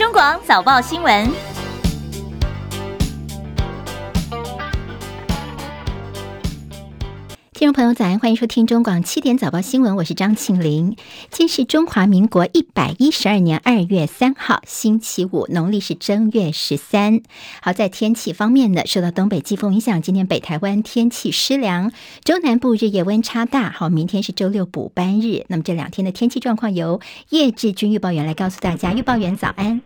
中广早报新闻。听众朋友，早安，欢迎收听中广七点早报新闻，我是张庆玲。今天是中华民国一百一十二年二月三号，星期五，农历是正月十三。好，在天气方面呢，受到东北季风影响，今天北台湾天气湿凉，中南部日夜温差大。好，明天是周六补班日，那么这两天的天气状况由叶志军预报员来告诉大家。预报员早安，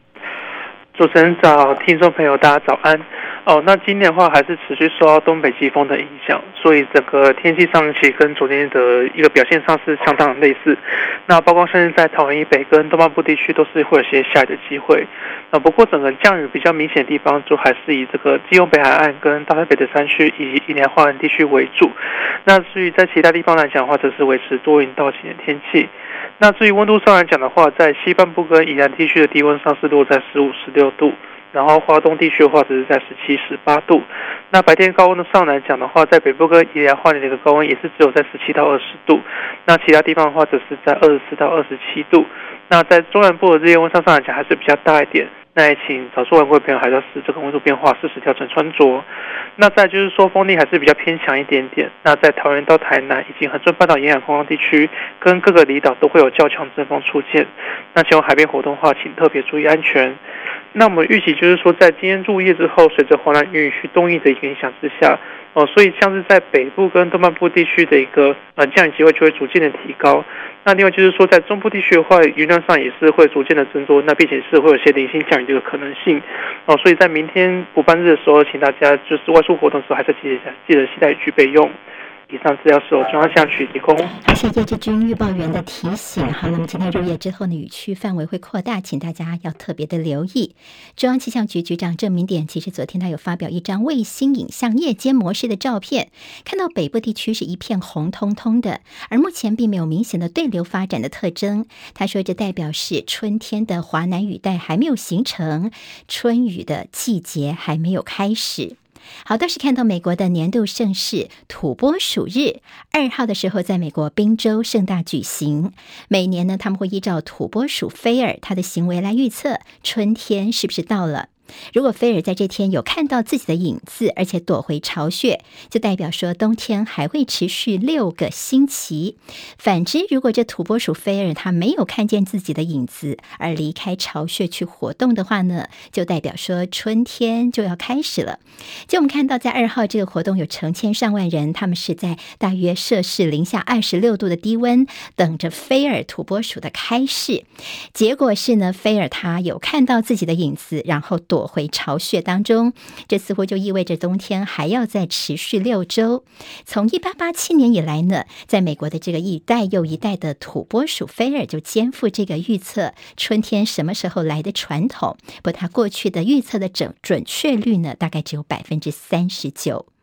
主持人早，听众朋友大家早安。哦，那今天的话还是持续受到东北季风的影响，所以整个天气上其实跟昨天的一个表现上是相当类似。那包括甚至在桃园以北跟东半部地区都是会有些下雨的机会。那不过整个降雨比较明显的地方，就还是以这个基隆北海岸跟大台北的山区以及宜兰花莲地区为主。那至于在其他地方来讲的话，则是维持多云到晴的天气。那至于温度上来讲的话，在西半部跟宜兰地区的低温上是落在十五、十六度。然后，华东地区的话只是在十七、十八度。那白天高温的上来讲的话，在北部跟宜兰花莲的一个高温也是只有在十七到二十度。那其他地方的话，则是在二十四到二十七度。那在中南部的日夜温差上来讲，还是比较大一点。那也请早出晚归的朋友还是要视这个温度变化，适时调整穿着。那再就是说，风力还是比较偏强一点点。那在桃园到台南以及恒春半岛沿海空旷地区，跟各个离岛都会有较强阵风出现。那前往海边活动的话，请特别注意安全。那我们预期就是说，在今天入夜之后，随着华南云系东移的影响之下，哦，所以像是在北部跟东半部地区的一个呃降雨机会就会逐渐的提高。那另外就是说，在中部地区的话，云量上也是会逐渐的增多，那并且是会有些零星降雨的一个可能性。哦，所以在明天补班日的时候，请大家就是外出活动的时候，还是记得记得携带雨具备用。以上资料是由中央气象局提供。谢谢叶志军预报员的提醒。好，那么今天入夜之后呢，雨区范围会扩大，请大家要特别的留意。中央气象局局长郑明典其实昨天他有发表一张卫星影像夜间模式的照片，看到北部地区是一片红彤彤的，而目前并没有明显的对流发展的特征。他说，这代表是春天的华南雨带还没有形成，春雨的季节还没有开始。好，倒是看到美国的年度盛事土拨鼠日，二号的时候在美国宾州盛大举行。每年呢，他们会依照土拨鼠菲尔他的行为来预测春天是不是到了。如果菲尔在这天有看到自己的影子，而且躲回巢穴，就代表说冬天还会持续六个星期。反之，如果这土拨鼠菲尔他没有看见自己的影子而离开巢穴去活动的话呢，就代表说春天就要开始了。就我们看到，在二号这个活动有成千上万人，他们是在大约摄氏零下二十六度的低温等着菲尔土拨鼠的开市。结果是呢，菲尔他有看到自己的影子，然后躲回巢穴当中，这似乎就意味着冬天还要再持续六周。从一八八七年以来呢，在美国的这个一代又一代的土拨鼠菲尔就肩负这个预测春天什么时候来的传统。不过，他过去的预测的准准确率呢，大概只有百分之三十九。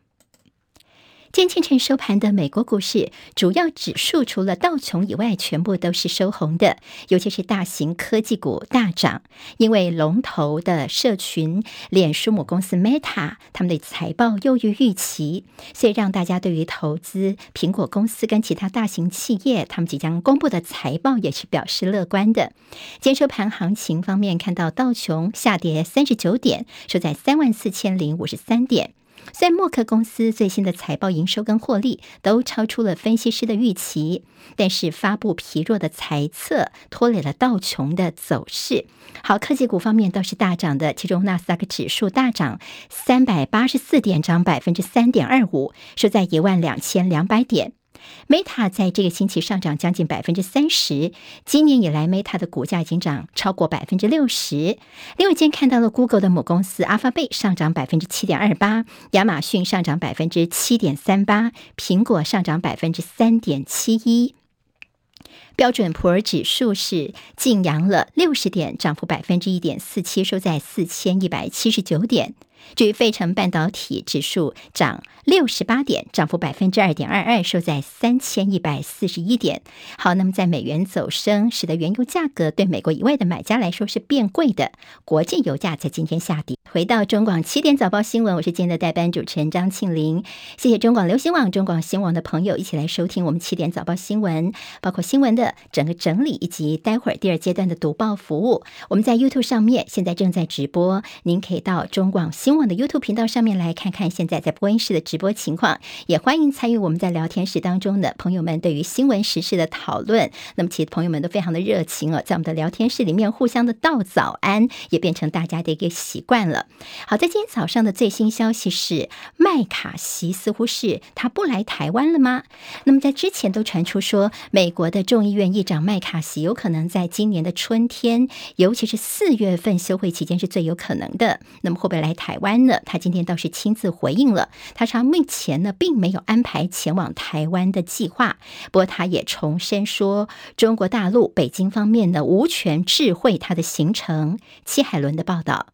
今天清晨收盘的美国股市主要指数除了道琼以外，全部都是收红的，尤其是大型科技股大涨，因为龙头的社群脸书母公司 Meta 他们的财报优于预期，所以让大家对于投资苹果公司跟其他大型企业他们即将公布的财报也是表示乐观的。今天收盘行情方面，看到道琼下跌三十九点，收在三万四千零五十三点。虽然默克公司最新的财报营收跟获利都超出了分析师的预期，但是发布疲弱的财测拖累了道琼的走势。好，科技股方面倒是大涨的，其中纳斯达克指数大涨三百八十四点，涨百分之三点二五，收在一万两千两百点。Meta 在这个星期上涨将近百分之三十，今年以来 Meta 的股价已经涨超过百分之六十。另外，今天看到了 Google 的母公司 Alphabet 上涨百分之七点二八，亚马逊上涨百分之七点三八，苹果上涨百分之三点七一。标准普尔指数是劲扬了六十点，涨幅百分之一点四七，收在四千一百七十九点。至于费城半导体指数涨六十八点，涨幅百分之二点二二，收在三千一百四十一点。好，那么在美元走升，使得原油价格对美国以外的买家来说是变贵的。国际油价在今天下跌。回到中广七点早报新闻，我是今天的代班主持人张庆玲。谢谢中广流行网、中广新网的朋友一起来收听我们七点早报新闻，包括新闻的整个整理以及待会儿第二阶段的读报服务。我们在 YouTube 上面现在正在直播，您可以到中广新网的 YouTube 频道上面来看看现在在播音室的直播情况，也欢迎参与我们在聊天室当中的朋友们对于新闻时事的讨论。那么，其实朋友们都非常的热情哦，在我们的聊天室里面互相的道早安，也变成大家的一个习惯了。好，在今天早上的最新消息是，麦卡锡似乎是他不来台湾了吗？那么在之前都传出说，美国的众议院议长麦卡锡有可能在今年的春天，尤其是四月份休会期间是最有可能的。那么会不会来台湾呢？他今天倒是亲自回应了，他说目前呢并没有安排前往台湾的计划。不过他也重申说，中国大陆北京方面呢无权智慧他的行程。戚海伦的报道。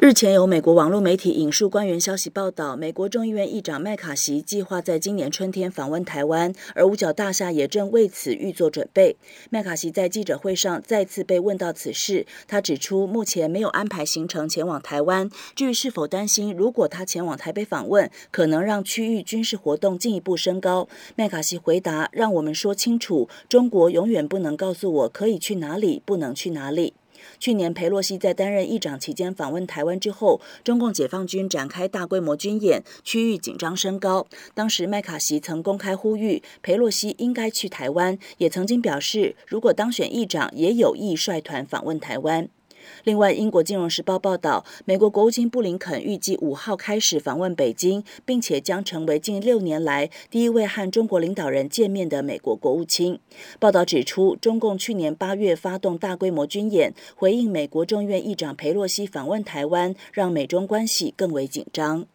日前有美国网络媒体引述官员消息报道，美国众议院议长麦卡锡计划在今年春天访问台湾，而五角大厦也正为此预做准备。麦卡锡在记者会上再次被问到此事，他指出目前没有安排行程前往台湾。至于是否担心，如果他前往台北访问，可能让区域军事活动进一步升高，麦卡锡回答：“让我们说清楚，中国永远不能告诉我可以去哪里，不能去哪里。”去年，裴洛西在担任议长期间访问台湾之后，中共解放军展开大规模军演，区域紧张升高。当时，麦卡锡曾公开呼吁裴洛西应该去台湾，也曾经表示，如果当选议长，也有意率团访问台湾。另外，英国《金融时报》报道，美国国务卿布林肯预计五号开始访问北京，并且将成为近六年来第一位和中国领导人见面的美国国务卿。报道指出，中共去年八月发动大规模军演，回应美国众院议长佩洛西访问台湾，让美中关系更为紧张。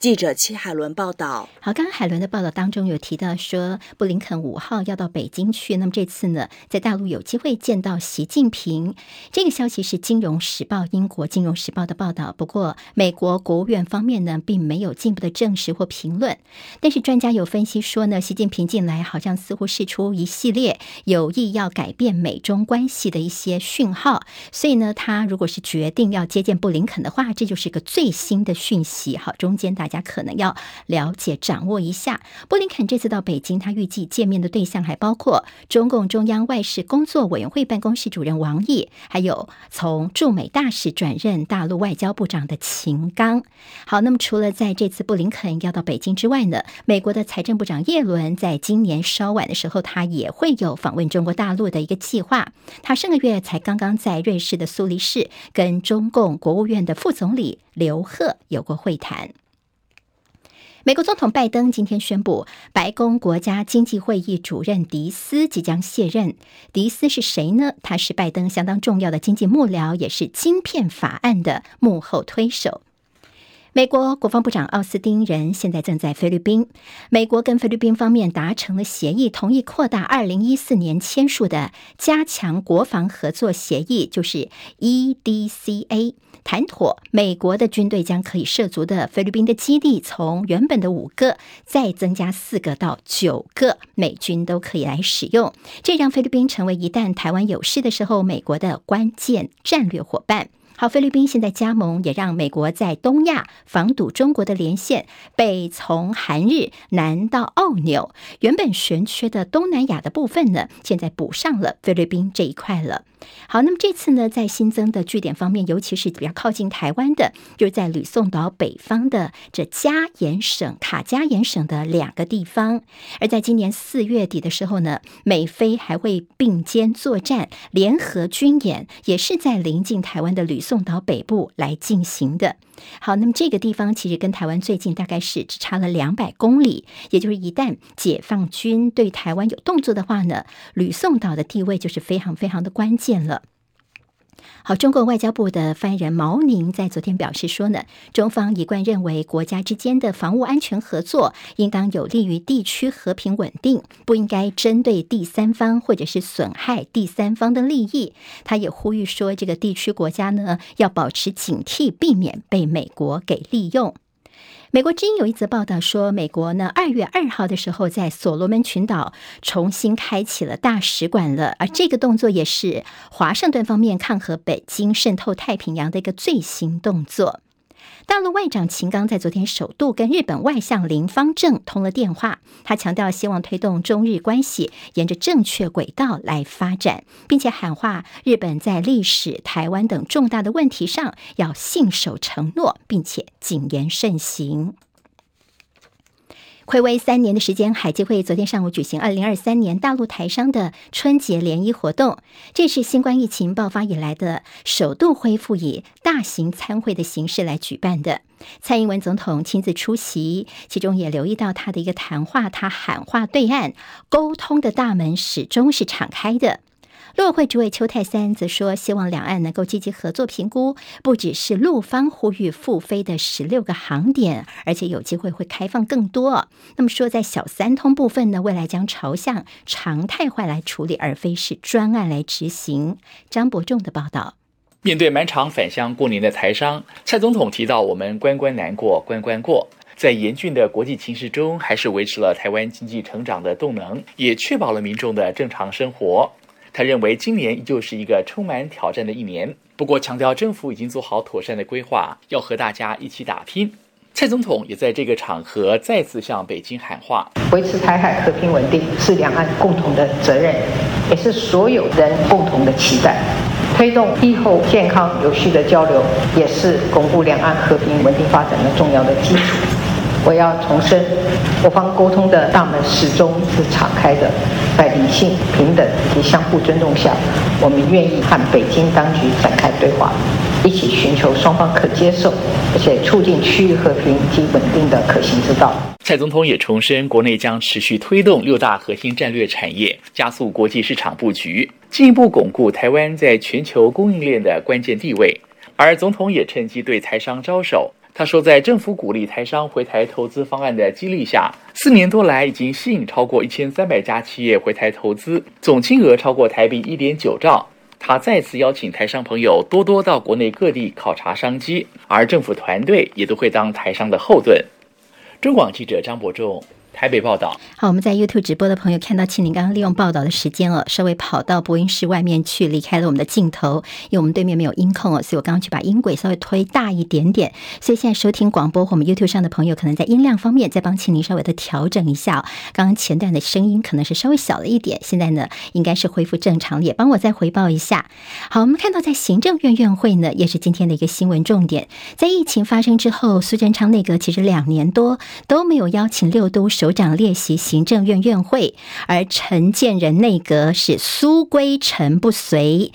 记者戚海伦报道。好，刚刚海伦的报道当中有提到说，布林肯五号要到北京去。那么这次呢，在大陆有机会见到习近平。这个消息是《金融时报》英国《金融时报》的报道。不过，美国国务院方面呢，并没有进一步的证实或评论。但是专家有分析说呢，习近平近来好像似乎释出一系列有意要改变美中关系的一些讯号。所以呢，他如果是决定要接见布林肯的话，这就是一个最新的讯息。好，中间大。大家可能要了解、掌握一下，布林肯这次到北京，他预计见面的对象还包括中共中央外事工作委员会办公室主任王毅，还有从驻美大使转任大陆外交部长的秦刚。好，那么除了在这次布林肯要到北京之外呢，美国的财政部长叶伦在今年稍晚的时候，他也会有访问中国大陆的一个计划。他上个月才刚刚在瑞士的苏黎世跟中共国务院的副总理刘鹤有过会谈。美国总统拜登今天宣布，白宫国家经济会议主任迪斯即将卸任。迪斯是谁呢？他是拜登相当重要的经济幕僚，也是晶片法案的幕后推手。美国国防部长奥斯汀人现在正在菲律宾。美国跟菲律宾方面达成了协议，同意扩大二零一四年签署的加强国防合作协议，就是 EDCA。谈妥，美国的军队将可以涉足的菲律宾的基地，从原本的五个再增加四个到九个，美军都可以来使用。这让菲律宾成为一旦台湾有事的时候，美国的关键战略伙伴。好，菲律宾现在加盟，也让美国在东亚防堵中国的连线，北从韩日，南到澳纽，原本悬缺的东南亚的部分呢，现在补上了菲律宾这一块了。好，那么这次呢，在新增的据点方面，尤其是比较靠近台湾的，就是在吕宋岛北方的这加延省、卡加延省的两个地方。而在今年四月底的时候呢，美菲还会并肩作战，联合军演，也是在临近台湾的吕宋岛北部来进行的。好，那么这个地方其实跟台湾最近，大概是只差了两百公里。也就是一旦解放军对台湾有动作的话呢，吕宋岛的地位就是非常非常的关键了。好，中国外交部的发言人毛宁在昨天表示说呢，中方一贯认为，国家之间的防务安全合作应当有利于地区和平稳定，不应该针对第三方或者是损害第三方的利益。他也呼吁说，这个地区国家呢要保持警惕，避免被美国给利用。美国之音有一则报道说，美国呢二月二号的时候在所罗门群岛重新开启了大使馆了，而这个动作也是华盛顿方面抗衡北京渗透太平洋的一个最新动作。大陆外长秦刚在昨天首度跟日本外相林方正通了电话，他强调希望推动中日关系沿着正确轨道来发展，并且喊话日本在历史、台湾等重大的问题上要信守承诺，并且谨言慎行。暌违三年的时间，海基会昨天上午举行二零二三年大陆台商的春节联谊活动，这是新冠疫情爆发以来的首度恢复以大型参会的形式来举办的。蔡英文总统亲自出席，其中也留意到他的一个谈话，他喊话对岸，沟通的大门始终是敞开的。陆委会主委邱太三则说，希望两岸能够积极合作评估，不只是陆方呼吁复飞的十六个航点，而且有机会会开放更多。那么说，在小三通部分呢，未来将朝向常态化来处理，而非是专案来执行。张伯仲的报道。面对满场返乡过年的台商，蔡总统提到，我们关关难过关关过，在严峻的国际情势中，还是维持了台湾经济成长的动能，也确保了民众的正常生活。他认为今年依旧是一个充满挑战的一年，不过强调政府已经做好妥善的规划，要和大家一起打拼。蔡总统也在这个场合再次向北京喊话：维持台海和平稳定是两岸共同的责任，也是所有人共同的期待。推动疫后健康有序的交流，也是巩固两岸和平稳定发展的重要的基础。我要重申，我方沟通的大门始终是敞开的，在理性、平等及相互尊重下，我们愿意和北京当局展开对话，一起寻求双方可接受，而且促进区域和平及稳定的可行之道。蔡总统也重申，国内将持续推动六大核心战略产业，加速国际市场布局，进一步巩固台湾在全球供应链的关键地位。而总统也趁机对台商招手。他说，在政府鼓励台商回台投资方案的激励下，四年多来已经吸引超过一千三百家企业回台投资，总金额超过台币一点九兆。他再次邀请台商朋友多多到国内各地考察商机，而政府团队也都会当台商的后盾。中广记者张伯仲。台北报道。好，我们在 YouTube 直播的朋友看到庆玲刚刚利用报道的时间哦，稍微跑到播音室外面去，离开了我们的镜头，因为我们对面没有音控哦，所以我刚刚去把音轨稍微推大一点点。所以现在收听广播或我们 YouTube 上的朋友，可能在音量方面再帮庆玲稍微的调整一下。刚刚前段的声音可能是稍微小了一点，现在呢应该是恢复正常了，也帮我再回报一下。好，我们看到在行政院院会呢，也是今天的一个新闻重点。在疫情发生之后，苏贞昌内阁其实两年多都没有邀请六都首。首长列席行政院院会，而陈建仁内阁是苏归陈不随。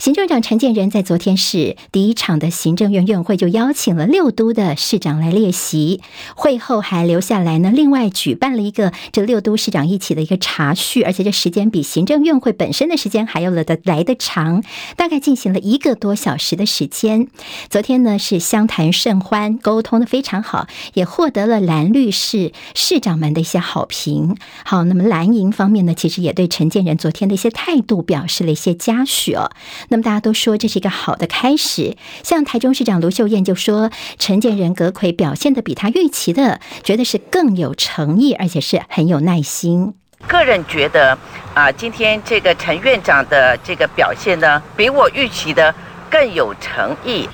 行政长陈建仁在昨天是第一场的行政院院会，就邀请了六都的市长来列席。会后还留下来呢，另外举办了一个这六都市长一起的一个茶叙，而且这时间比行政院会本身的时间还要来的来得长，大概进行了一个多小时的时间。昨天呢是相谈甚欢，沟通的非常好，也获得了蓝绿市市长们的一些好评。好，那么蓝营方面呢，其实也对陈建仁昨天的一些态度表示了一些嘉许哦。那么大家都说这是一个好的开始。像台中市长卢秀燕就说，陈建仁阁揆表现的比他预期的，觉得是更有诚意，而且是很有耐心。个人觉得啊，今天这个陈院长的这个表现呢，比我预期的更有诚意。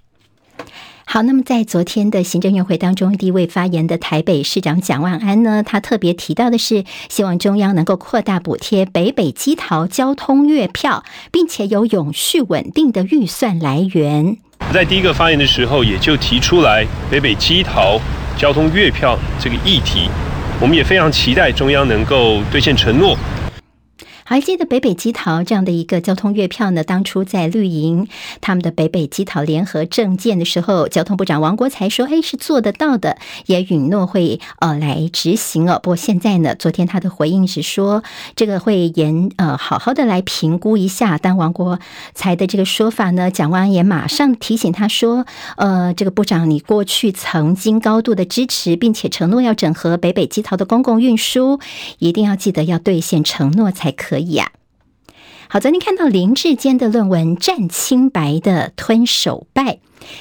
好，那么在昨天的行政院会当中，第一位发言的台北市长蒋万安呢，他特别提到的是，希望中央能够扩大补贴北北基桃交通月票，并且有永续稳定的预算来源。在第一个发言的时候，也就提出来北北基桃交通月票这个议题，我们也非常期待中央能够兑现承诺。还记得北北基桃这样的一个交通月票呢？当初在绿营他们的北北基桃联合政见的时候，交通部长王国材说：“哎，是做得到的，也允诺会呃来执行哦。”不过现在呢，昨天他的回应是说，这个会严呃好好的来评估一下。但王国材的这个说法呢，蒋万安也马上提醒他说：“呃，这个部长，你过去曾经高度的支持，并且承诺要整合北北基桃的公共运输，一定要记得要兑现承诺才可可以啊。”好，昨天看到林志坚的论文《战清白的吞手败》。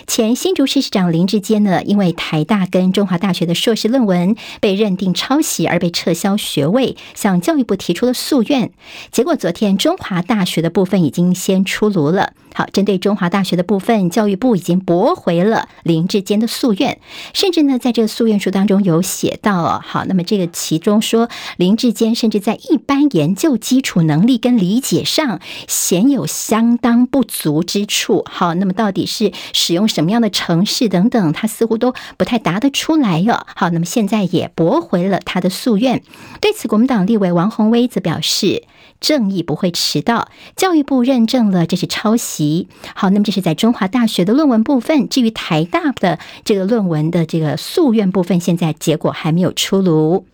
前新竹市市长林志坚呢，因为台大跟中华大学的硕士论文被认定抄袭而被撤销学位，向教育部提出了诉愿。结果昨天中华大学的部分已经先出炉了。好，针对中华大学的部分，教育部已经驳回了林志坚的诉愿，甚至呢，在这个诉愿书当中有写到，好，那么这个其中说林志坚甚至在一般研究基础能力跟理解上显有相当不足之处。好，那么到底是使用什么样的程式等等，他似乎都不太答得出来哟。好，那么现在也驳回了他的诉愿。对此，国民党立委王鸿薇则表示，正义不会迟到，教育部认证了这是抄袭。好，那么这是在中华大学的论文部分。至于台大的这个论文的这个诉愿部分，现在结果还没有出炉。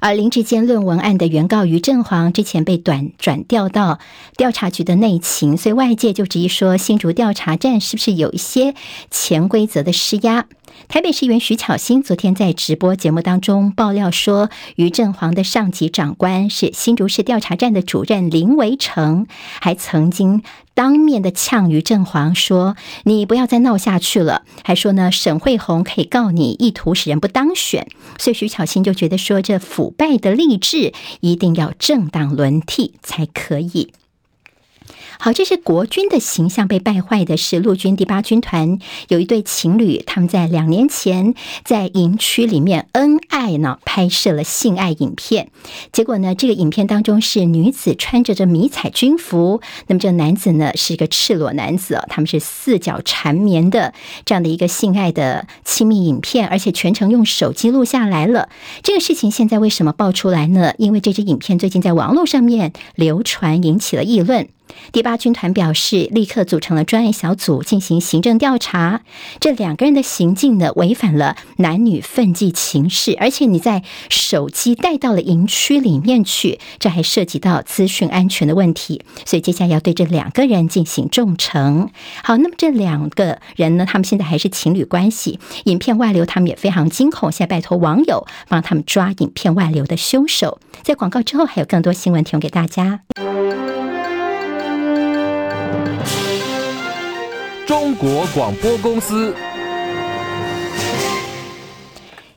而林志坚论文案的原告于振煌之前被短转调到调查局的内勤，所以外界就质疑说，新竹调查站是不是有一些潜规则的施压？台北市议员徐巧芯昨天在直播节目当中爆料说，于振煌的上级长官是新竹市调查站的主任林维成，还曾经当面的呛于振煌说：“你不要再闹下去了。”还说呢，沈慧红可以告你意图使人不当选。所以徐巧芯就觉得说，这腐败的励志一定要政党轮替才可以。好，这是国军的形象被败坏的是陆军第八军团有一对情侣，他们在两年前在营区里面恩爱呢，拍摄了性爱影片。结果呢，这个影片当中是女子穿着着迷彩军服，那么这男子呢是一个赤裸男子，他们是四脚缠绵的这样的一个性爱的亲密影片，而且全程用手机录下来了。这个事情现在为什么爆出来呢？因为这支影片最近在网络上面流传，引起了议论。第八军团表示，立刻组成了专案小组进行行政调查。这两个人的行径呢，违反了男女分际情事，而且你在手机带到了营区里面去，这还涉及到资讯安全的问题。所以接下来要对这两个人进行重惩。好，那么这两个人呢，他们现在还是情侣关系，影片外流，他们也非常惊恐。现在拜托网友帮他们抓影片外流的凶手。在广告之后，还有更多新闻提供给大家。中国广播公司。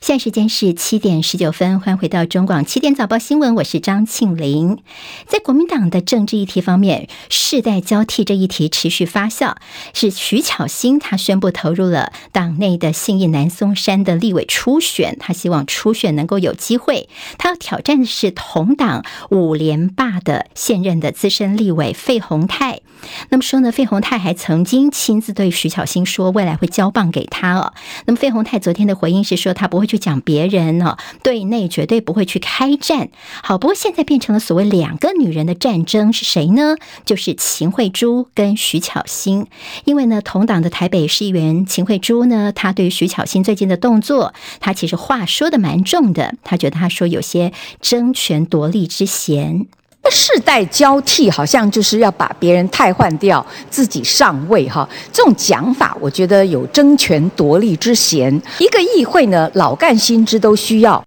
现在时间是七点十九分，欢迎回到中广七点早报新闻，我是张庆玲。在国民党的政治议题方面，世代交替这议题持续发酵，是徐巧芯他宣布投入了党内的信义南松山的立委初选，他希望初选能够有机会。他要挑战的是同党五连霸的现任的资深立委费鸿泰。那么说呢，费鸿泰还曾经亲自对徐巧芯说，未来会交棒给他哦。那么费鸿泰昨天的回应是说，他不会。去讲别人呢，对内绝对不会去开战。好，不过现在变成了所谓两个女人的战争，是谁呢？就是秦慧珠跟徐巧芯。因为呢，同党的台北市议员秦慧珠呢，她对于徐巧芯最近的动作，她其实话说的蛮重的。她觉得她说有些争权夺利之嫌。那世代交替，好像就是要把别人汰换掉，自己上位哈。这种讲法，我觉得有争权夺利之嫌。一个议会呢，老干新知都需要。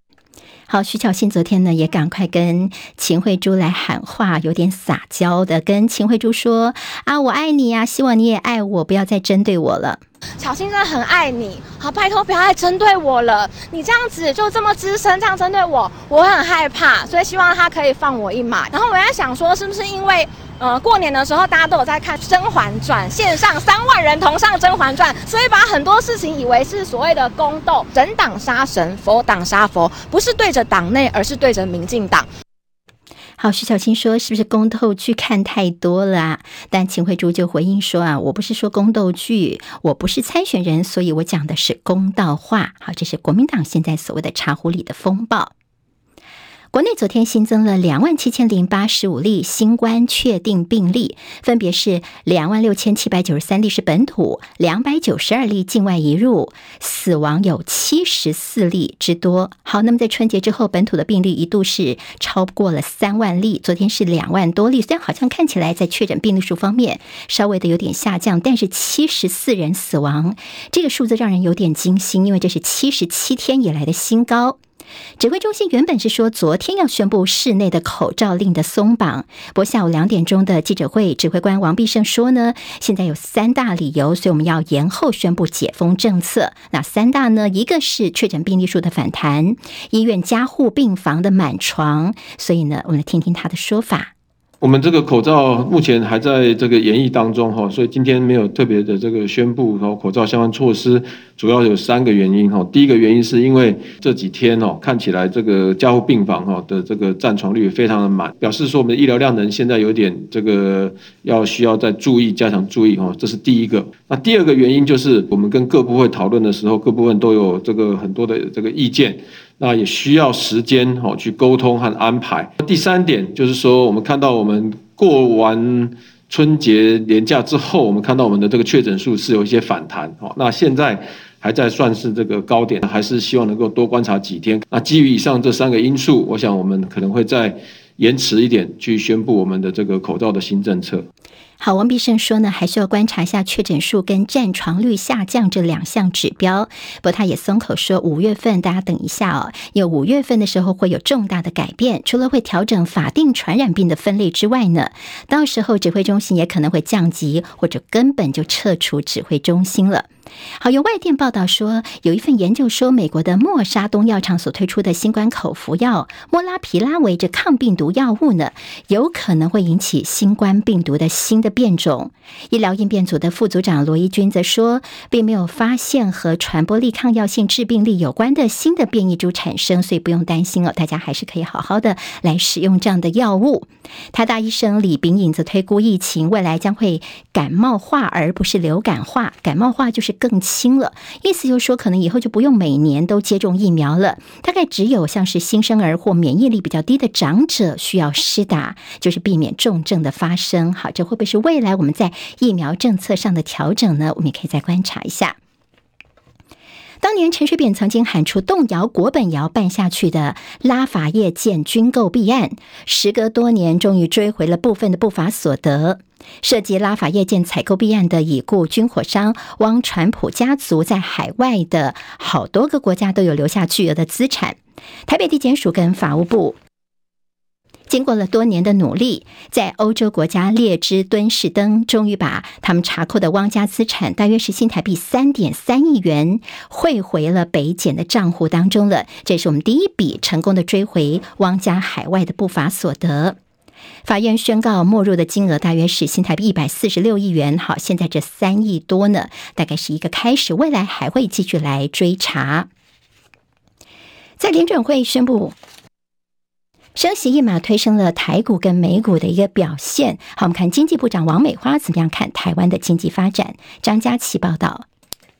好，徐巧芯昨天呢，也赶快跟秦慧珠来喊话，有点撒娇的跟秦慧珠说：“啊，我爱你呀，希望你也爱我，不要再针对我了。”巧芯真的很爱你，好，拜托不要再针对我了。你这样子就这么资深，这样针对我，我很害怕，所以希望他可以放我一马。然后我在想说，是不是因为呃过年的时候大家都有在看《甄嬛传》，线上三万人同上《甄嬛传》，所以把很多事情以为是所谓的宫斗，神挡杀神，佛挡杀佛，不是对着党内，而是对着民进党。好，徐小青说：“是不是宫斗剧看太多了啊？”但秦慧珠就回应说：“啊，我不是说宫斗剧，我不是参选人，所以我讲的是公道话。”好，这是国民党现在所谓的茶壶里的风暴。国内昨天新增了两万七千零八十五例新冠确定病例，分别是两万六千七百九十三例是本土，两百九十二例境外移入，死亡有七十四例之多。好，那么在春节之后，本土的病例一度是超过了三万例，昨天是两万多例，虽然好像看起来在确诊病例数方面稍微的有点下降，但是七十四人死亡，这个数字让人有点惊心，因为这是七十七天以来的新高。指挥中心原本是说昨天要宣布室内的口罩令的松绑，不过下午两点钟的记者会，指挥官王必胜说呢，现在有三大理由，所以我们要延后宣布解封政策。那三大呢，一个是确诊病例数的反弹，医院加护病房的满床，所以呢，我们来听听他的说法。我们这个口罩目前还在这个研议当中哈，所以今天没有特别的这个宣布和口罩相关措施，主要有三个原因哈。第一个原因是因为这几天哦，看起来这个加护病房哈的这个占床率非常的满，表示说我们的医疗量能现在有点这个要需要再注意加强注意哈，这是第一个。那第二个原因就是我们跟各部会讨论的时候，各部分都有这个很多的这个意见。那也需要时间哦去沟通和安排。第三点就是说，我们看到我们过完春节年假之后，我们看到我们的这个确诊数是有一些反弹哦。那现在还在算是这个高点，还是希望能够多观察几天。那基于以上这三个因素，我想我们可能会再延迟一点去宣布我们的这个口罩的新政策。好，王必胜说呢，还需要观察一下确诊数跟占床率下降这两项指标。不过他也松口说，五月份大家等一下哦，因为五月份的时候会有重大的改变，除了会调整法定传染病的分类之外呢，到时候指挥中心也可能会降级或者根本就撤除指挥中心了。好，有外电报道说，有一份研究说，美国的默沙东药厂所推出的新冠口服药莫拉皮拉韦这抗病毒药物呢，有可能会引起新冠病毒的新的变种。医疗应变组的副组长罗一军则说，并没有发现和传播力、抗药性、致病力有关的新的变异株产生，所以不用担心哦，大家还是可以好好的来使用这样的药物。台大医生李秉颖则推估，疫情未来将会感冒化，而不是流感化。感冒化就是。更轻了，意思就是说，可能以后就不用每年都接种疫苗了。大概只有像是新生儿或免疫力比较低的长者需要施打，就是避免重症的发生。好，这会不会是未来我们在疫苗政策上的调整呢？我们也可以再观察一下。当年陈水扁曾经喊出动摇国本摇办下去的拉法叶舰军购弊案，时隔多年，终于追回了部分的不法所得。涉及拉法叶舰采购弊案的已故军火商汪传普家族，在海外的好多个国家都有留下巨额的资产。台北地检署跟法务部经过了多年的努力，在欧洲国家列支敦士登，终于把他们查扣的汪家资产，大约是新台币三点三亿元，汇回了北检的账户当中了。这是我们第一笔成功的追回汪家海外的不法所得。法院宣告没入的金额大约是新台币一百四十六亿元。好，现在这三亿多呢，大概是一个开始，未来还会继续来追查。在联准会宣布升息一码，推升了台股跟美股的一个表现。好，我们看经济部长王美花怎么样看台湾的经济发展。张佳琪报道。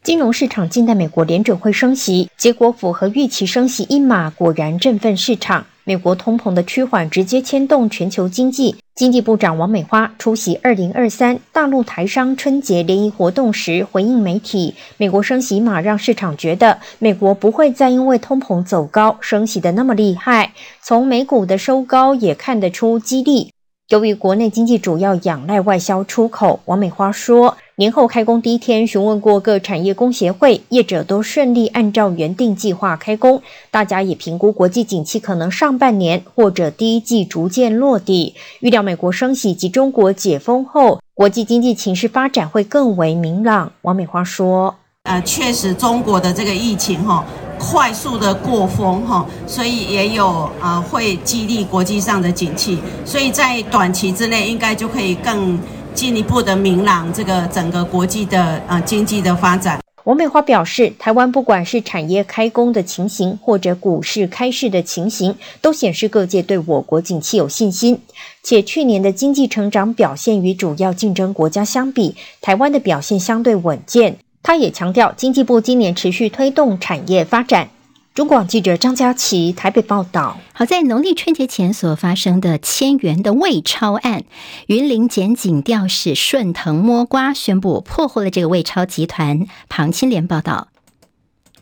金融市场近代美国联准会升息，结果符合预期升息一码，果然振奋市场。美国通膨的趋缓直接牵动全球经济。经济部长王美花出席二零二三大陆台商春节联谊活动时回应媒体：“美国升息码让市场觉得美国不会再因为通膨走高升息的那么厉害。从美股的收高也看得出激励。由于国内经济主要仰赖外销出口，王美花说。”年后开工第一天，询问过各产业工协会，业者都顺利按照原定计划开工。大家也评估国际景气可能上半年或者第一季逐渐落地。预料美国升息及中国解封后，国际经济情势发展会更为明朗。王美花说：“呃，确实中国的这个疫情哈，快速的过峰哈，所以也有呃会激励国际上的景气，所以在短期之内应该就可以更。”进一步的明朗，这个整个国际的呃经济的发展。王美花表示，台湾不管是产业开工的情形，或者股市开市的情形，都显示各界对我国景气有信心。且去年的经济成长表现与主要竞争国家相比，台湾的表现相对稳健。他也强调，经济部今年持续推动产业发展。中广记者张佳琪台北报道。好，在农历春节前所发生的千元的伪钞案，云林检警调使顺藤摸瓜，宣布破获了这个伪钞集团。庞青莲报道。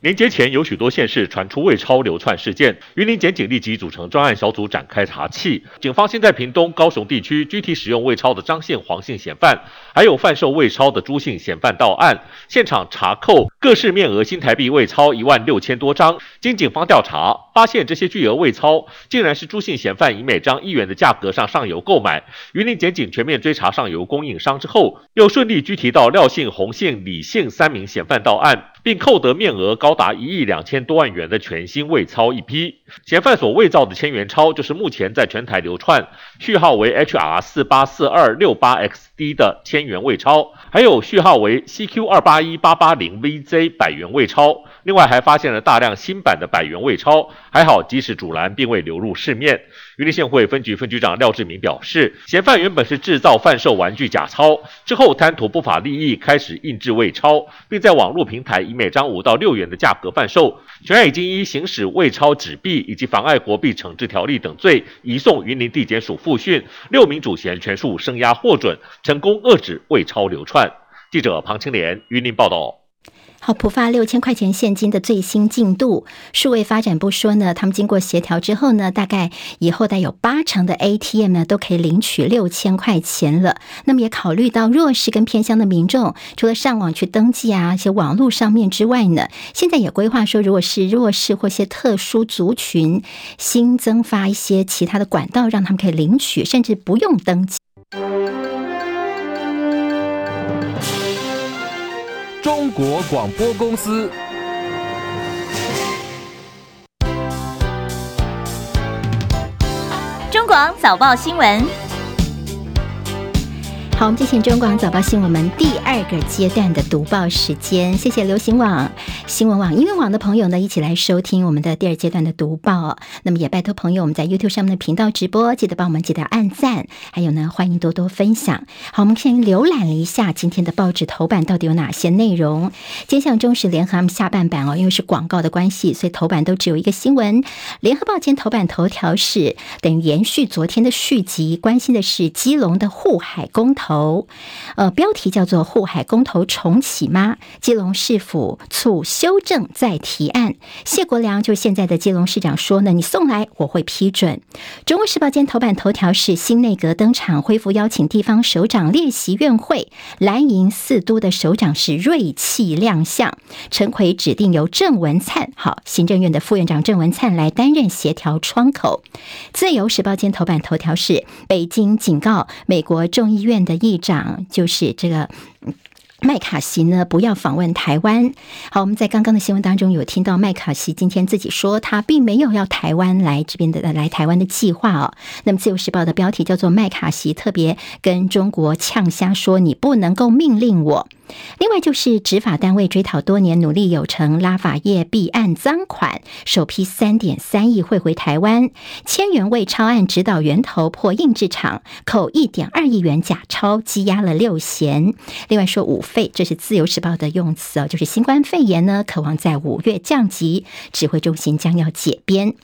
年节前有许多县市传出伪钞流窜事件，云林检警立即组成专案小组展开查缉。警方先在屏东、高雄地区具体使用伪钞的张姓、黄姓嫌犯，还有贩售伪钞的朱姓嫌犯到案，现场查扣各市面额新台币伪钞一万六千多张。经警方调查，发现这些巨额未超竟然是朱姓嫌犯以每张一元的价格上上游购买。云林检警全面追查上游供应商之后，又顺利拘提到廖姓、洪姓、李姓三名嫌犯到案。并扣得面额高达一亿两千多万元的全新未超一批，嫌犯所伪造的千元钞就是目前在全台流窜，序号为 HR 四八四二六八 XD 的千元伪钞，还有序号为 CQ 二八一八八零 VZ 百元伪钞。另外还发现了大量新版的百元伪钞，还好即使阻拦，并未流入市面。云林县会分局分局长廖志明表示，嫌犯原本是制造贩售玩具假钞，之后贪图不法利益，开始印制伪钞，并在网络平台以每张五到六元的价格贩售。全案已经依行使伪钞纸币以及妨碍国币惩治条例等罪，移送云林地检署复讯。六名主嫌全数声押获准，成功遏止伪钞流窜。记者庞青莲云林报道。好，普发六千块钱现金的最新进度，数位发展部说呢，他们经过协调之后呢，大概以后带有八成的 ATM 呢都可以领取六千块钱了。那么也考虑到弱势跟偏乡的民众，除了上网去登记啊，一些网络上面之外呢，现在也规划说，如果是弱势或一些特殊族群，新增发一些其他的管道，让他们可以领取，甚至不用登记。中国广播公司。中广早报新闻。好，我们进行中广早报新闻，我们第二个阶段的读报时间。谢谢流行网、新闻网、音乐网的朋友呢，一起来收听我们的第二阶段的读报。那么也拜托朋友，我们在 YouTube 上面的频道直播，记得帮我们记得按赞，还有呢，欢迎多多分享。好，我们先浏览了一下今天的报纸头版到底有哪些内容。今天像中时联合他们下半版哦，因为是广告的关系，所以头版都只有一个新闻。联合报今天头版头条是等于延续昨天的续集，关心的是基隆的护海公投。投，呃，标题叫做“护海公投重启吗？基隆市府促修正再提案”。谢国良就现在的基隆市长说呢，你送来我会批准。中国时报今天头版头条是新内阁登场，恢复邀请地方首长列席院会。蓝营四都的首长是锐气亮相，陈奎指定由郑文灿，好，行政院的副院长郑文灿来担任协调窗口。自由时报今天头版头条是北京警告美国众议院的。议长就是这个麦卡锡呢，不要访问台湾。好，我们在刚刚的新闻当中有听到麦卡锡今天自己说，他并没有要台湾来这边的来台湾的计划哦。那么《自由时报》的标题叫做“麦卡锡特别跟中国呛瞎说，你不能够命令我”。另外就是执法单位追讨多年努力有成，拉法叶弊案赃款首批三点三亿汇回台湾，千元伪钞案指导源头破印制厂，扣一点二亿元假钞，羁押了六嫌。另外说五费，这是自由时报的用词哦，就是新冠肺炎呢，渴望在五月降级，指挥中心将要解编。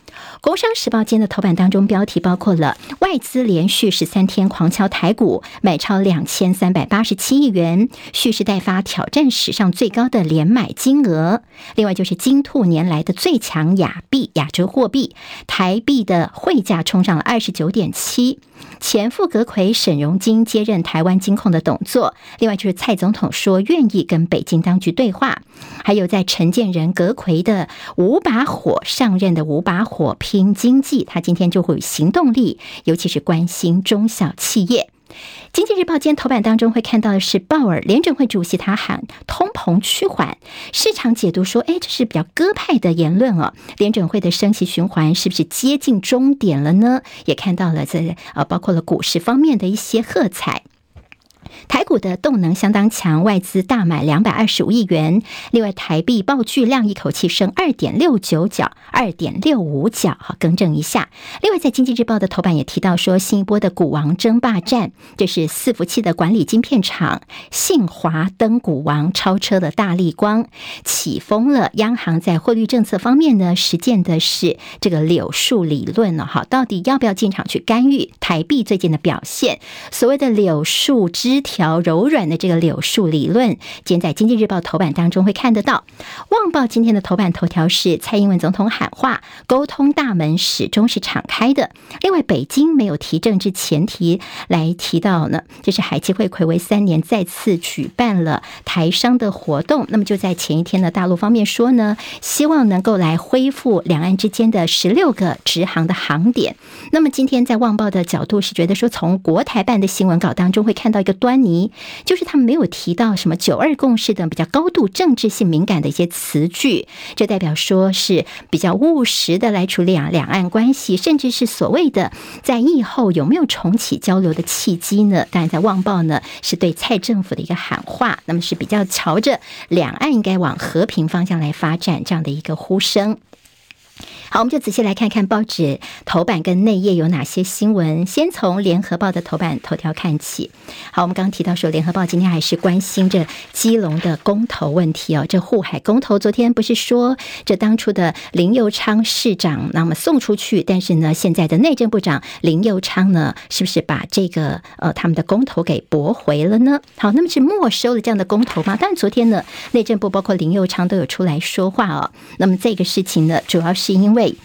工商时报间的头版当中标题包括了外资连续十三天狂敲台股，买超两千三百八十七亿元，蓄势待。发挑战史上最高的连买金额，另外就是金兔年来的最强亚币亚洲货币，台币的汇价冲上了二十九点七。前副阁魁沈荣金接任台湾金控的董座，另外就是蔡总统说愿意跟北京当局对话，还有在陈建仁阁揆的五把火上任的五把火拼经济，他今天就会有行动力，尤其是关心中小企业。经济日报今天头版当中会看到的是鲍尔联准会主席他喊通膨趋缓，市场解读说，哎，这是比较鸽派的言论哦。联准会的升息循环是不是接近终点了呢？也看到了在呃，包括了股市方面的一些喝彩。台股的动能相当强，外资大买两百二十五亿元。另外，台币爆巨量，一口气升二点六九角，二点六五角。好，更正一下。另外，在经济日报的头版也提到说，新一波的股王争霸战，这是伺服器的管理晶片厂信华登股王，超车了大力光，起风了。央行在汇率政策方面呢，实践的是这个柳树理论了。好，到底要不要进场去干预台币最近的表现？所谓的柳树枝条条柔软的这个柳树理论，今天在经济日报头版当中会看得到。旺报今天的头版头条是蔡英文总统喊话，沟通大门始终是敞开的。另外，北京没有提政治前提来提到呢，就是海基会睽违三年再次举办了台商的活动。那么就在前一天呢，大陆方面说呢，希望能够来恢复两岸之间的十六个直航的航点。那么今天在旺报的角度是觉得说，从国台办的新闻稿当中会看到一个端倪，就是他们没有提到什么九二共识等比较高度政治性敏感的一些词句，这代表说是比较务实的来处理两两岸关系，甚至是所谓的在疫后有没有重启交流的契机呢？当然，在旺报呢是对蔡政府的一个喊话，那么是比较朝着两岸应该往和平方向来发展这样的一个呼声。好，我们就仔细来看看报纸头版跟内页有哪些新闻。先从联合报的头版头条看起。好，我们刚刚提到说，联合报今天还是关心着基隆的公投问题哦。这沪海公投，昨天不是说这当初的林佑昌市长那么送出去，但是呢，现在的内政部长林佑昌呢，是不是把这个呃他们的公投给驳回了呢？好，那么是没收了这样的公投吗？但昨天呢，内政部包括林佑昌都有出来说话哦。那么这个事情呢，主要是因为。对，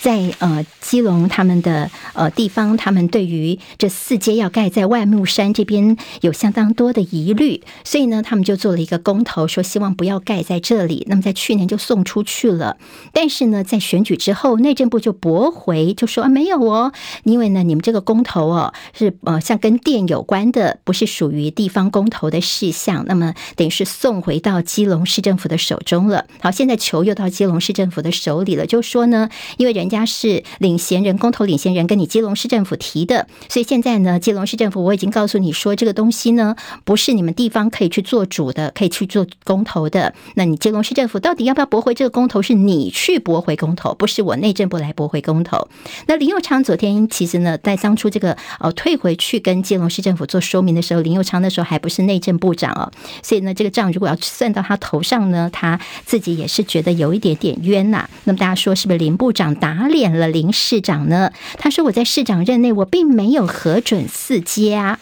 在呃。基隆他们的呃地方，他们对于这四街要盖在外木山这边有相当多的疑虑，所以呢，他们就做了一个公投，说希望不要盖在这里。那么在去年就送出去了，但是呢，在选举之后，内政部就驳回，就说啊没有哦，因为呢，你们这个公投哦是呃像跟电有关的，不是属于地方公投的事项，那么等于是送回到基隆市政府的手中了。好，现在球又到基隆市政府的手里了，就说呢，因为人家是领衔人公投领衔人跟你基隆市政府提的，所以现在呢，基隆市政府我已经告诉你说，这个东西呢不是你们地方可以去做主的，可以去做公投的。那你基隆市政府到底要不要驳回这个公投？是你去驳回公投，不是我内政部来驳回公投。那林佑昌昨天其实呢，在当初这个呃退回去跟基隆市政府做说明的时候，林佑昌那时候还不是内政部长哦，所以呢，这个账如果要算到他头上呢，他自己也是觉得有一点点冤呐。那么大家说是不是林部长打打脸了林市长？呢？他说我在市长任内，我并没有核准四家。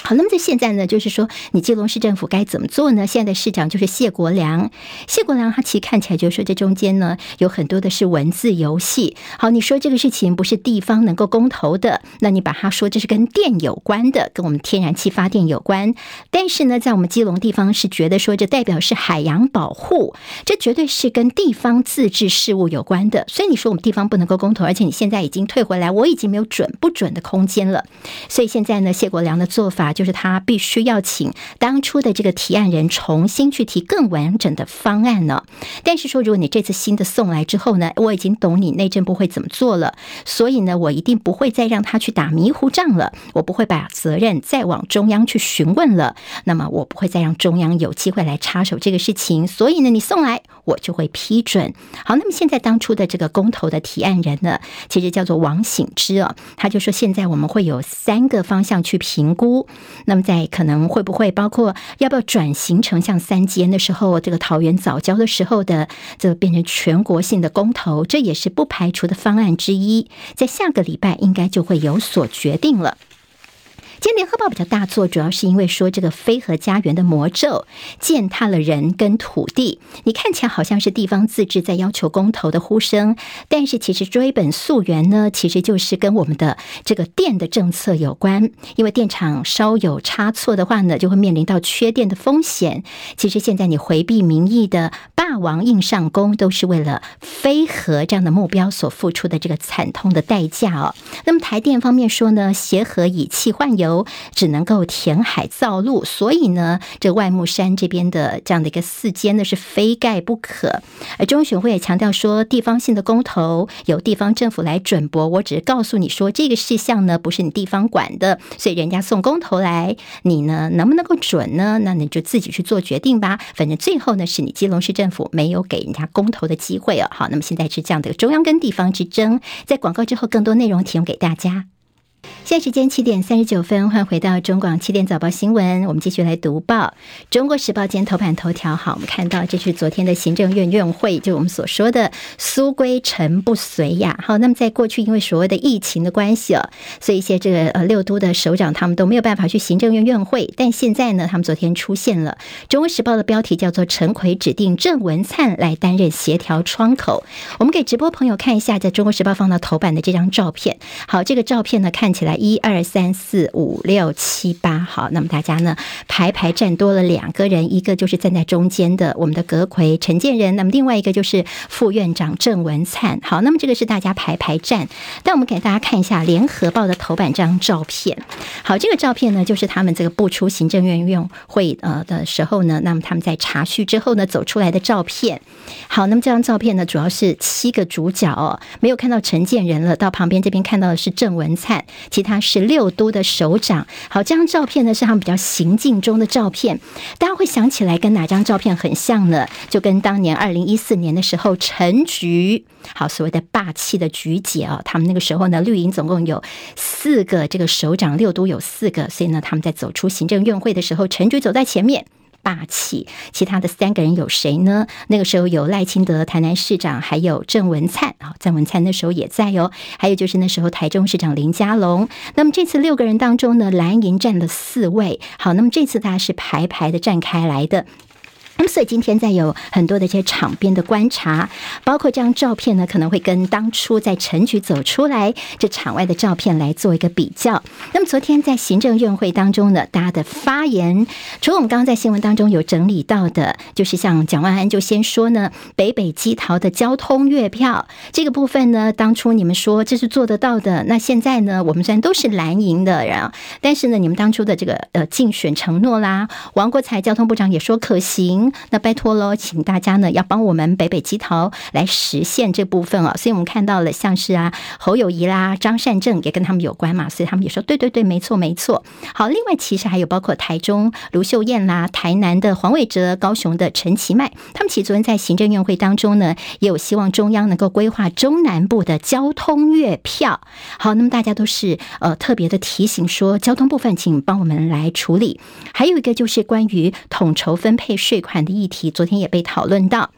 好，那么在现在呢，就是说，你基隆市政府该怎么做呢？现在的市长就是谢国梁，谢国梁他其实看起来就是说，这中间呢有很多的是文字游戏。好，你说这个事情不是地方能够公投的，那你把它说这是跟电有关的，跟我们天然气发电有关。但是呢，在我们基隆地方是觉得说，这代表是海洋保护，这绝对是跟地方自治事务有关的。所以你说我们地方不能够公投，而且你现在已经退回来，我已经没有准不准的空间了。所以现在呢，谢国梁的做法。就是他必须要请当初的这个提案人重新去提更完整的方案呢。但是说，如果你这次新的送来之后呢，我已经懂你内政部会怎么做了，所以呢，我一定不会再让他去打迷糊仗了。我不会把责任再往中央去询问了。那么，我不会再让中央有机会来插手这个事情。所以呢，你送来我就会批准。好，那么现在当初的这个公投的提案人呢，其实叫做王醒之哦，他就说现在我们会有三个方向去评估。那么，在可能会不会包括要不要转型成像三接的时候，这个桃园早教的时候的，这变成全国性的公投，这也是不排除的方案之一。在下个礼拜应该就会有所决定了。今天联合报比较大做，主要是因为说这个飞核家园的魔咒践踏了人跟土地。你看起来好像是地方自治在要求公投的呼声，但是其实追本溯源呢，其实就是跟我们的这个电的政策有关。因为电厂稍有差错的话呢，就会面临到缺电的风险。其实现在你回避民意的霸王硬上弓，都是为了飞核这样的目标所付出的这个惨痛的代价哦。那么台电方面说呢，协和以气换油。只能够填海造陆，所以呢，这外木山这边的这样的一个四间呢是非盖不可。而中选会也强调说，地方性的公投由地方政府来准驳，我只是告诉你说这个事项呢不是你地方管的，所以人家送公投来，你呢能不能够准呢？那你就自己去做决定吧。反正最后呢是你基隆市政府没有给人家公投的机会哦。好，那么现在是这样的中央跟地方之争，在广告之后更多内容提供给大家。现在时间七点三十九分，欢迎回到中广七点早报新闻。我们继续来读报。中国时报今天头版头条，好，我们看到这是昨天的行政院院会，就我们所说的苏归尘不随呀。好，那么在过去因为所谓的疫情的关系哦，所以一些这个呃六都的首长他们都没有办法去行政院院会。但现在呢，他们昨天出现了。中国时报的标题叫做“陈奎指定郑文灿来担任协调窗口”。我们给直播朋友看一下，在中国时报放到头版的这张照片。好，这个照片呢看看起来。一二三四五六七八，好，那么大家呢排排站多了两个人，一个就是站在中间的我们的阁揆陈建仁，那么另外一个就是副院长郑文灿，好，那么这个是大家排排站。但我们给大家看一下联合报的头版这张照片，好，这个照片呢就是他们这个不出行政院院会呃的时候呢，那么他们在查叙之后呢走出来的照片。好，那么这张照片呢主要是七个主角哦，没有看到陈建仁了，到旁边这边看到的是郑文灿，其他。是六都的首长，好，这张照片呢是他们比较行进中的照片，大家会想起来跟哪张照片很像呢？就跟当年二零一四年的时候，陈菊，好，所谓的霸气的菊姐啊，他们那个时候呢，绿营总共有四个这个首长，六都有四个，所以呢，他们在走出行政院会的时候，陈菊走在前面。霸气，其他的三个人有谁呢？那个时候有赖清德台南市长，还有郑文灿啊，郑文灿那时候也在哦。还有就是那时候台中市长林佳龙。那么这次六个人当中呢，蓝营占了四位。好，那么这次大家是排排的站开来的。那么，所以今天在有很多的一些场边的观察，包括这张照片呢，可能会跟当初在陈局走出来这场外的照片来做一个比较。那么昨天在行政院会当中呢，大家的发言，除了我们刚刚在新闻当中有整理到的，就是像蒋万安就先说呢，北北基桃的交通月票这个部分呢，当初你们说这是做得到的，那现在呢，我们虽然都是蓝营的人，但是呢，你们当初的这个呃竞选承诺啦，王国材交通部长也说可行。那拜托喽，请大家呢要帮我们北北基桃来实现这部分哦。所以我们看到了像是啊侯友谊啦、张善政也跟他们有关嘛，所以他们也说对对对，没错没错。好，另外其实还有包括台中卢秀燕啦、台南的黄伟哲、高雄的陈其迈，他们其实昨天在行政院会当中呢，也有希望中央能够规划中南部的交通月票。好，那么大家都是呃特别的提醒说，交通部分请帮我们来处理。还有一个就是关于统筹分配税款。的议题，昨天也被讨论到。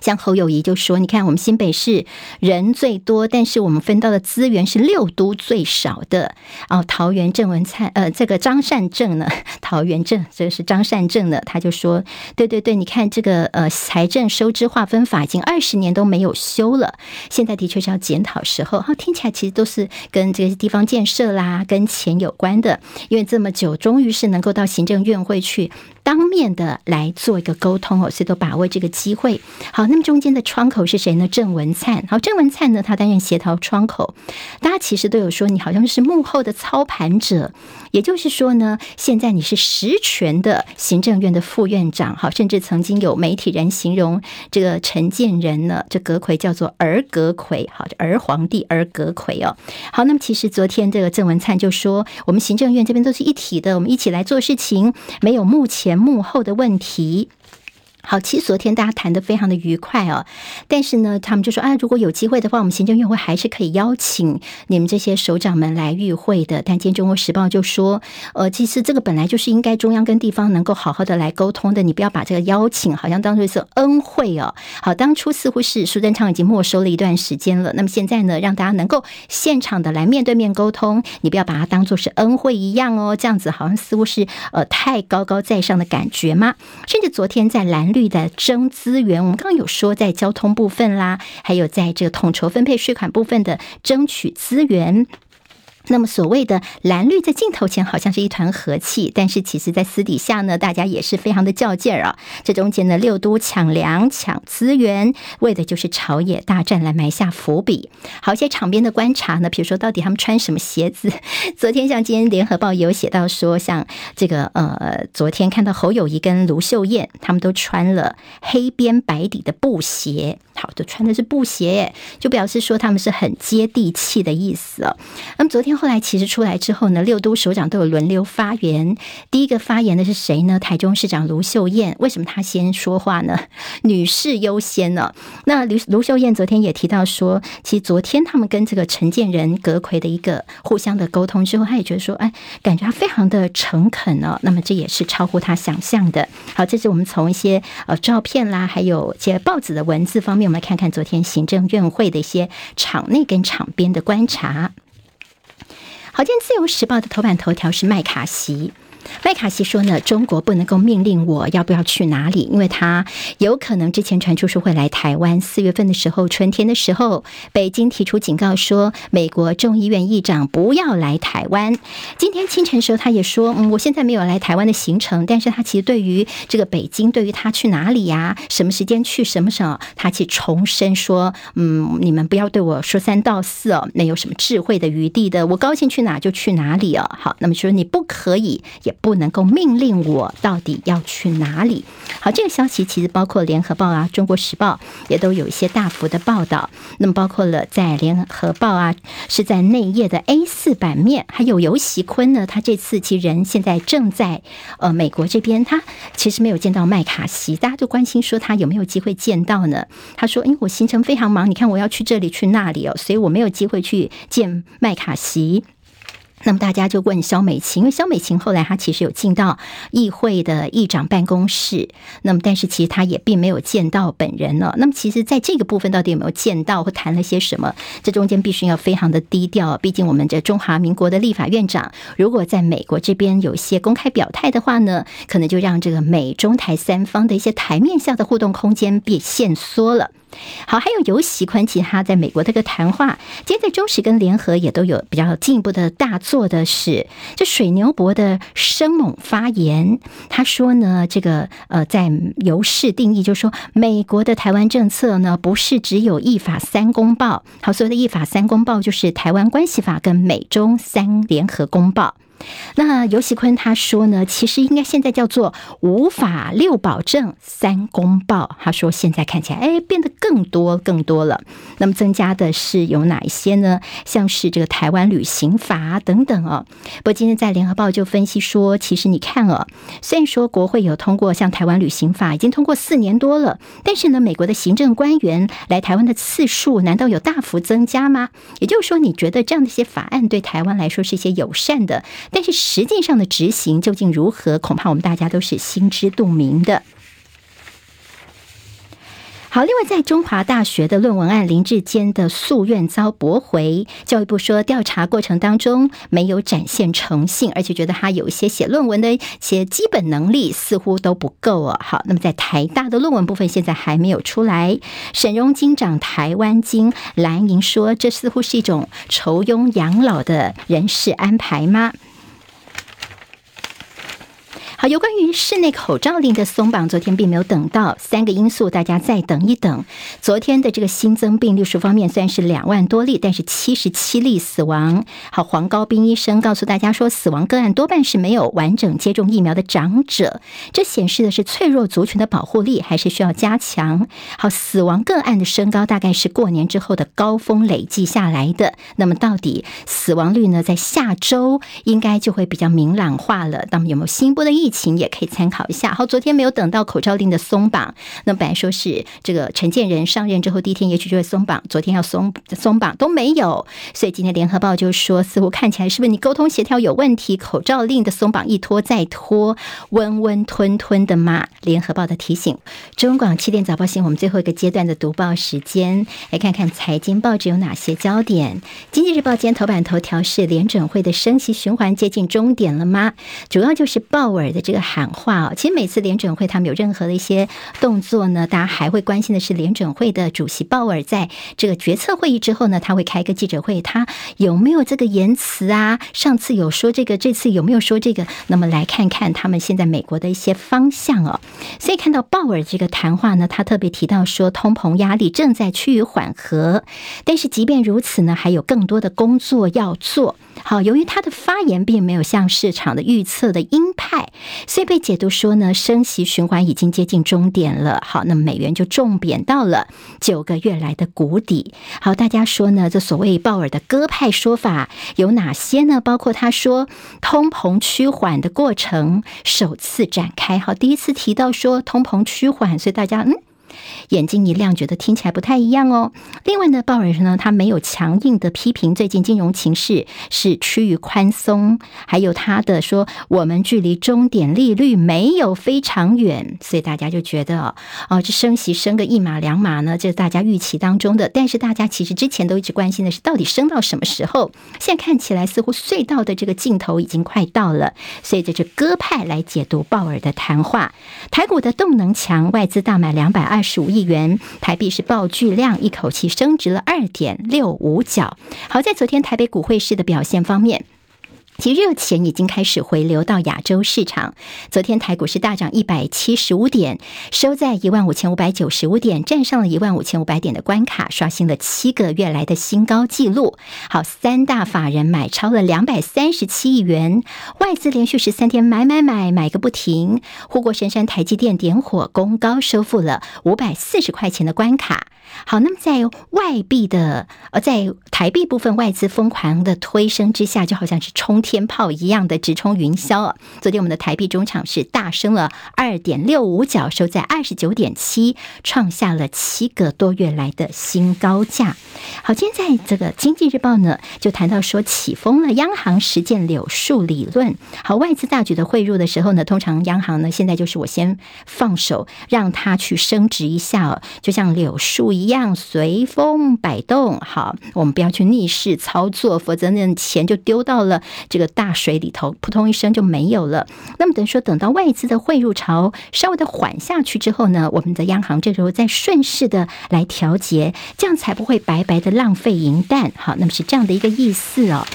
像侯友宜就说：“你看，我们新北市人最多，但是我们分到的资源是六都最少的。哦，桃园郑文灿，呃，这个张善政呢，桃园郑，这是张善政呢，他就说：对对对，你看这个呃财政收支划分法已经二十年都没有修了，现在的确是要检讨时候。哈，听起来其实都是跟这个地方建设啦，跟钱有关的。因为这么久，终于是能够到行政院会去当面的来做一个沟通哦，所以都把握这个机会。”好，那么中间的窗口是谁呢？郑文灿。好，郑文灿呢，他担任协调窗口。大家其实都有说，你好像是幕后的操盘者。也就是说呢，现在你是实权的行政院的副院长。好，甚至曾经有媒体人形容这个陈建仁呢，这阁魁叫做儿阁魁。好，儿皇帝儿阁魁哦。好，那么其实昨天这个郑文灿就说，我们行政院这边都是一体的，我们一起来做事情，没有幕前幕后的问题。好，其实昨天大家谈的非常的愉快哦，但是呢，他们就说啊，如果有机会的话，我们行政院会还是可以邀请你们这些首长们来与会的。但今天《中国时报》就说，呃，其实这个本来就是应该中央跟地方能够好好的来沟通的，你不要把这个邀请好像当作是恩惠哦。好，当初似乎是苏贞昌已经没收了一段时间了，那么现在呢，让大家能够现场的来面对面沟通，你不要把它当作是恩惠一样哦，这样子好像似乎是呃太高高在上的感觉吗？甚至昨天在蓝。率的争资源，我们刚刚有说在交通部分啦，还有在这个统筹分配税款部分的争取资源。那么所谓的蓝绿在镜头前好像是一团和气，但是其实在私底下呢，大家也是非常的较劲儿啊。这中间呢六都抢粮、抢资源，为的就是朝野大战来埋下伏笔。好，一些场边的观察呢，比如说到底他们穿什么鞋子？昨天像今天联合报也有写到说，像这个呃，昨天看到侯友谊跟卢秀燕，他们都穿了黑边白底的布鞋。好，都穿的是布鞋，就表示说他们是很接地气的意思哦。那么昨天后来其实出来之后呢，六都首长都有轮流发言。第一个发言的是谁呢？台中市长卢秀燕。为什么她先说话呢？女士优先呢？那卢卢秀燕昨天也提到说，其实昨天他们跟这个陈建仁、葛奎的一个互相的沟通之后，她也觉得说，哎，感觉她非常的诚恳哦。那么这也是超乎她想象的。好，这是我们从一些呃照片啦，还有一些报纸的文字方面。我们来看看昨天行政院会的一些场内跟场边的观察。好，今天《自由时报》的头版头条是麦卡锡。麦卡锡说呢，中国不能够命令我要不要去哪里，因为他有可能之前传出说会来台湾。四月份的时候，春天的时候，北京提出警告说，美国众议院议长不要来台湾。今天清晨时候，他也说，嗯，我现在没有来台湾的行程，但是他其实对于这个北京，对于他去哪里呀，什么时间去，什么时候，他去重申说，嗯，你们不要对我说三道四哦，没有什么智慧的余地的，我高兴去哪就去哪里哦。好，那么说你不可以也。不能够命令我到底要去哪里。好，这个消息其实包括联合报啊、中国时报也都有一些大幅的报道。那么包括了在联合报啊，是在内页的 A 四版面，还有游锡堃呢，他这次其实人现在正在呃美国这边，他其实没有见到麦卡锡，大家都关心说他有没有机会见到呢？他说：“因为我行程非常忙，你看我要去这里去那里哦，所以我没有机会去见麦卡锡。”那么大家就问萧美琴，因为萧美琴后来她其实有进到议会的议长办公室，那么但是其实她也并没有见到本人呢。那么其实在这个部分到底有没有见到或谈了些什么？这中间必须要非常的低调，毕竟我们这中华民国的立法院长如果在美国这边有一些公开表态的话呢，可能就让这个美中台三方的一些台面下的互动空间变限缩了。好，还有游锡堃，其他在美国这个谈话，今天在中时跟联合也都有比较进一步的大作的是，这水牛伯的生猛发言。他说呢，这个呃，在游氏定义，就是说美国的台湾政策呢，不是只有一法三公报。好，所谓的一法三公报，就是台湾关系法跟美中三联合公报。那游锡堃他说呢，其实应该现在叫做五法六保证三公报。他说现在看起来，哎，变得更多更多了。那么增加的是有哪一些呢？像是这个台湾旅行法等等哦。不过今天在联合报就分析说，其实你看哦，虽然说国会有通过像台湾旅行法已经通过四年多了，但是呢，美国的行政官员来台湾的次数难道有大幅增加吗？也就是说，你觉得这样的一些法案对台湾来说是一些友善的？但是实际上的执行究竟如何？恐怕我们大家都是心知肚明的。好，另外在中华大学的论文案林志坚的诉愿遭驳回，教育部说调查过程当中没有展现诚信，而且觉得他有一些写论文的一些基本能力似乎都不够哦。好，那么在台大的论文部分现在还没有出来。沈荣金掌台湾金蓝营说，这似乎是一种酬庸养老的人事安排吗？好，有关于室内口罩令的松绑，昨天并没有等到三个因素，大家再等一等。昨天的这个新增病例数方面，虽然是两万多例，但是七十七例死亡。好，黄高斌医生告诉大家说，死亡个案多半是没有完整接种疫苗的长者，这显示的是脆弱族群的保护力还是需要加强。好，死亡个案的升高大概是过年之后的高峰累计下来的。那么，到底死亡率呢？在下周应该就会比较明朗化了。那么，有没有新一波的疫？疫情也可以参考一下。好，昨天没有等到口罩令的松绑，那本来说是这个陈建仁上任之后第一天也许就会松绑，昨天要松松绑都没有，所以今天联合报就说，似乎看起来是不是你沟通协调有问题？口罩令的松绑一拖再拖，温温吞吞的嘛。联合报的提醒，中广七点早报新闻，我们最后一个阶段的读报时间，来看看财经报纸有哪些焦点。经济日报今天头版头条是联准会的升息循环接近终点了吗？主要就是鲍尔。的这个喊话哦。其实每次联准会他们有任何的一些动作呢，大家还会关心的是联准会的主席鲍尔在这个决策会议之后呢，他会开一个记者会，他有没有这个言辞啊？上次有说这个，这次有没有说这个？那么来看看他们现在美国的一些方向哦。所以看到鲍尔这个谈话呢，他特别提到说，通膨压力正在趋于缓和，但是即便如此呢，还有更多的工作要做。好，由于他的发言并没有像市场的预测的鹰派，所以被解读说呢，升息循环已经接近终点了。好，那么美元就重贬到了九个月来的谷底。好，大家说呢，这所谓鲍尔的鸽派说法有哪些呢？包括他说通膨趋缓的过程首次展开。好，第一次提到说通膨趋缓，所以大家嗯。眼睛一亮，觉得听起来不太一样哦。另外呢，鲍尔呢，他没有强硬的批评最近金融情势是趋于宽松，还有他的说我们距离终点利率没有非常远，所以大家就觉得哦，这升息升个一码两码呢，这是大家预期当中的。但是大家其实之前都一直关心的是，到底升到什么时候？现在看起来似乎隧道的这个尽头已经快到了，所以这是鸽派来解读鲍尔的谈话。台股的动能强，外资大买两百二十五亿。亿元台币是爆巨量，一口气升值了二点六五角。好在昨天台北股汇市的表现方面。其热钱已经开始回流到亚洲市场。昨天台股是大涨一百七十五点，收在一万五千五百九十五点，站上了一万五千五百点的关卡，刷新了七个月来的新高纪录。好，三大法人买超了两百三十七亿元，外资连续十三天买买买买个不停。护国神山台积电点火攻高，收复了五百四十块钱的关卡。好，那么在外币的呃，在台币部分外资疯狂的推升之下，就好像是冲天炮一样的直冲云霄。昨天我们的台币中场是大升了二点六五角，收在二十九点七，创下了七个多月来的新高价。好，今天在这个经济日报呢，就谈到说起风了，央行实践柳树理论。好，外资大举的汇入的时候呢，通常央行呢现在就是我先放手，让它去升值一下，就像柳树一样随风摆动。好，我们不要去逆势操作，否则那钱就丢到了这个大水里头，扑通一声就没有了。那么等于说，等到外资的汇入潮稍微的缓下去之后呢，我们的央行这时候再顺势的来调节，这样才不会白白的浪费银弹。好，那么是这样的一个意思哦。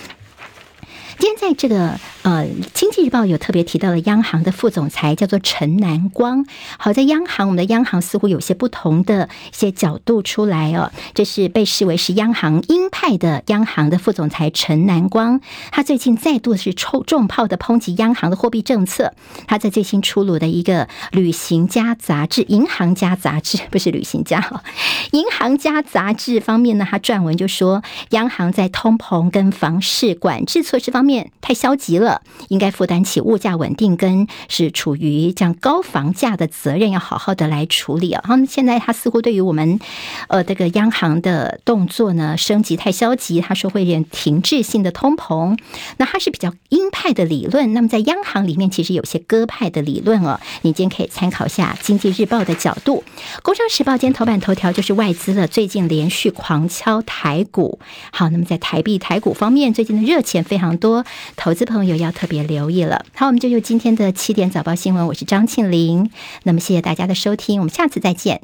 今天在这个呃，《经济日报》有特别提到了央行的副总裁叫做陈南光。好在央行，我们的央行似乎有些不同的一些角度出来哦。这是被视为是央行鹰派的央行的副总裁陈南光，他最近再度是抽重炮的抨击央行的货币政策。他在最新出炉的一个《旅行家杂志》《银行家杂志》不是《旅行家》哈，《银行家杂志》方面呢，他撰文就说，央行在通膨跟房市管制措施方面。太消极了，应该负担起物价稳定跟是处于这样高房价的责任，要好好的来处理啊。然后现在他似乎对于我们呃这个央行的动作呢，升级太消极，他说会有停滞性的通膨。那他是比较鹰派的理论，那么在央行里面其实有些鸽派的理论哦。你今天可以参考一下《经济日报》的角度，《工商时报》今天头版头条就是外资的最近连续狂敲台股。好，那么在台币台股方面，最近的热钱非常多多。投资朋友要特别留意了。好，我们就用今天的七点早报新闻，我是张庆林。那么谢谢大家的收听，我们下次再见。